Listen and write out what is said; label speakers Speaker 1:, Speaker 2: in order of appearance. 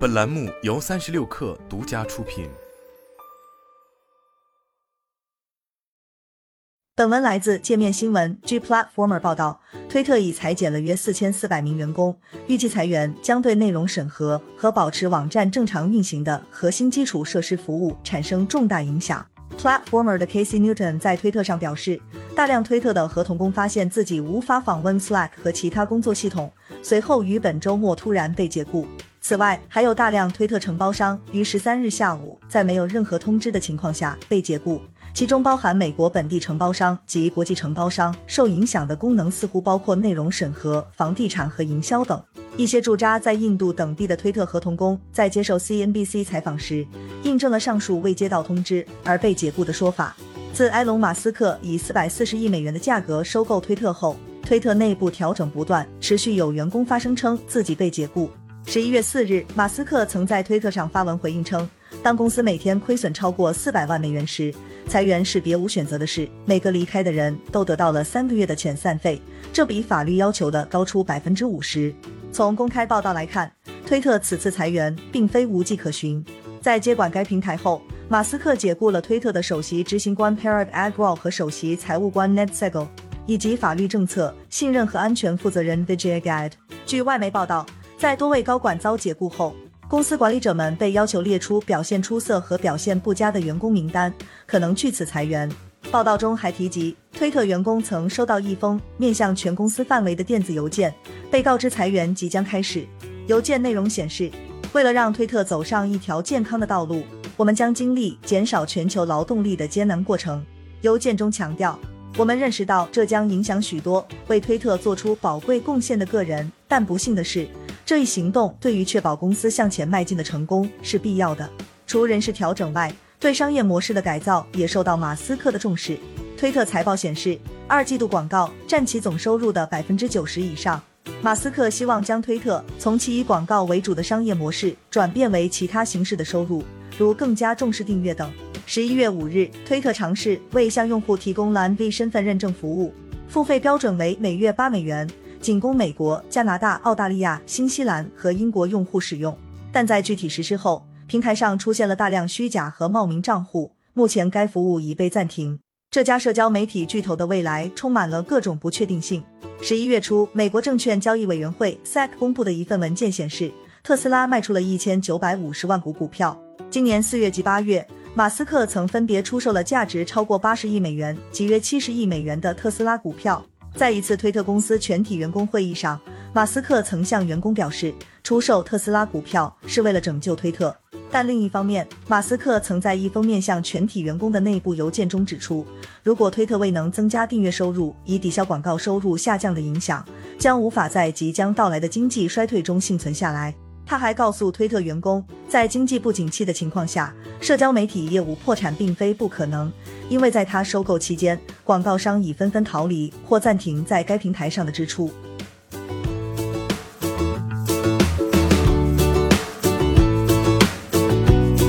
Speaker 1: 本栏目由三十六氪独家出品。
Speaker 2: 本文来自界面新闻。据 Platformer 报道，推特已裁减了约四千四百名员工，预计裁员将对内容审核和保持网站正常运行的核心基础设施服务产生重大影响。Platformer 的 Casey Newton 在推特上表示，大量推特的合同工发现自己无法访问 Slack 和其他工作系统，随后于本周末突然被解雇。此外，还有大量推特承包商于十三日下午在没有任何通知的情况下被解雇，其中包含美国本地承包商及国际承包商。受影响的功能似乎包括内容审核、房地产和营销等。一些驻扎在印度等地的推特合同工在接受 CNBC 采访时，印证了上述未接到通知而被解雇的说法。自埃隆·马斯克以四百四十亿美元的价格收购推特后，推特内部调整不断，持续有员工发声称自己被解雇。十一月四日，马斯克曾在推特上发文回应称，当公司每天亏损超过四百万美元时，裁员是别无选择的事。每个离开的人都得到了三个月的遣散费，这比法律要求的高出百分之五十。从公开报道来看，推特此次裁员并非无迹可寻。在接管该平台后，马斯克解雇了推特的首席执行官 Parag Agrawal 和首席财务官 Ned Segal，以及法律政策、信任和安全负责人 Vijay Gad。据外媒报道。在多位高管遭解雇后，公司管理者们被要求列出表现出色和表现不佳的员工名单，可能据此裁员。报道中还提及，推特员工曾收到一封面向全公司范围的电子邮件，被告知裁员即将开始。邮件内容显示，为了让推特走上一条健康的道路，我们将经历减少全球劳动力的艰难过程。邮件中强调，我们认识到这将影响许多为推特做出宝贵贡献的个人，但不幸的是。这一行动对于确保公司向前迈进的成功是必要的。除人事调整外，对商业模式的改造也受到马斯克的重视。推特财报显示，二季度广告占其总收入的百分之九十以上。马斯克希望将推特从其以广告为主的商业模式转变为其他形式的收入，如更加重视订阅等。十一月五日，推特尝试为向用户提供蓝 V 身份认证服务，付费标准为每月八美元。仅供美国、加拿大、澳大利亚、新西兰和英国用户使用，但在具体实施后，平台上出现了大量虚假和冒名账户。目前该服务已被暂停。这家社交媒体巨头的未来充满了各种不确定性。十一月初，美国证券交易委员会 SEC 公布的一份文件显示，特斯拉卖出了一千九百五十万股股票。今年四月及八月，马斯克曾分别出售了价值超过八十亿美元及约七十亿美元的特斯拉股票。在一次推特公司全体员工会议上，马斯克曾向员工表示，出售特斯拉股票是为了拯救推特。但另一方面，马斯克曾在一封面向全体员工的内部邮件中指出，如果推特未能增加订阅收入以抵消广告收入下降的影响，将无法在即将到来的经济衰退中幸存下来。他还告诉推特员工，在经济不景气的情况下，社交媒体业务破产并非不可能，因为在他收购期间，广告商已纷纷逃离或暂停在该平台上的支出。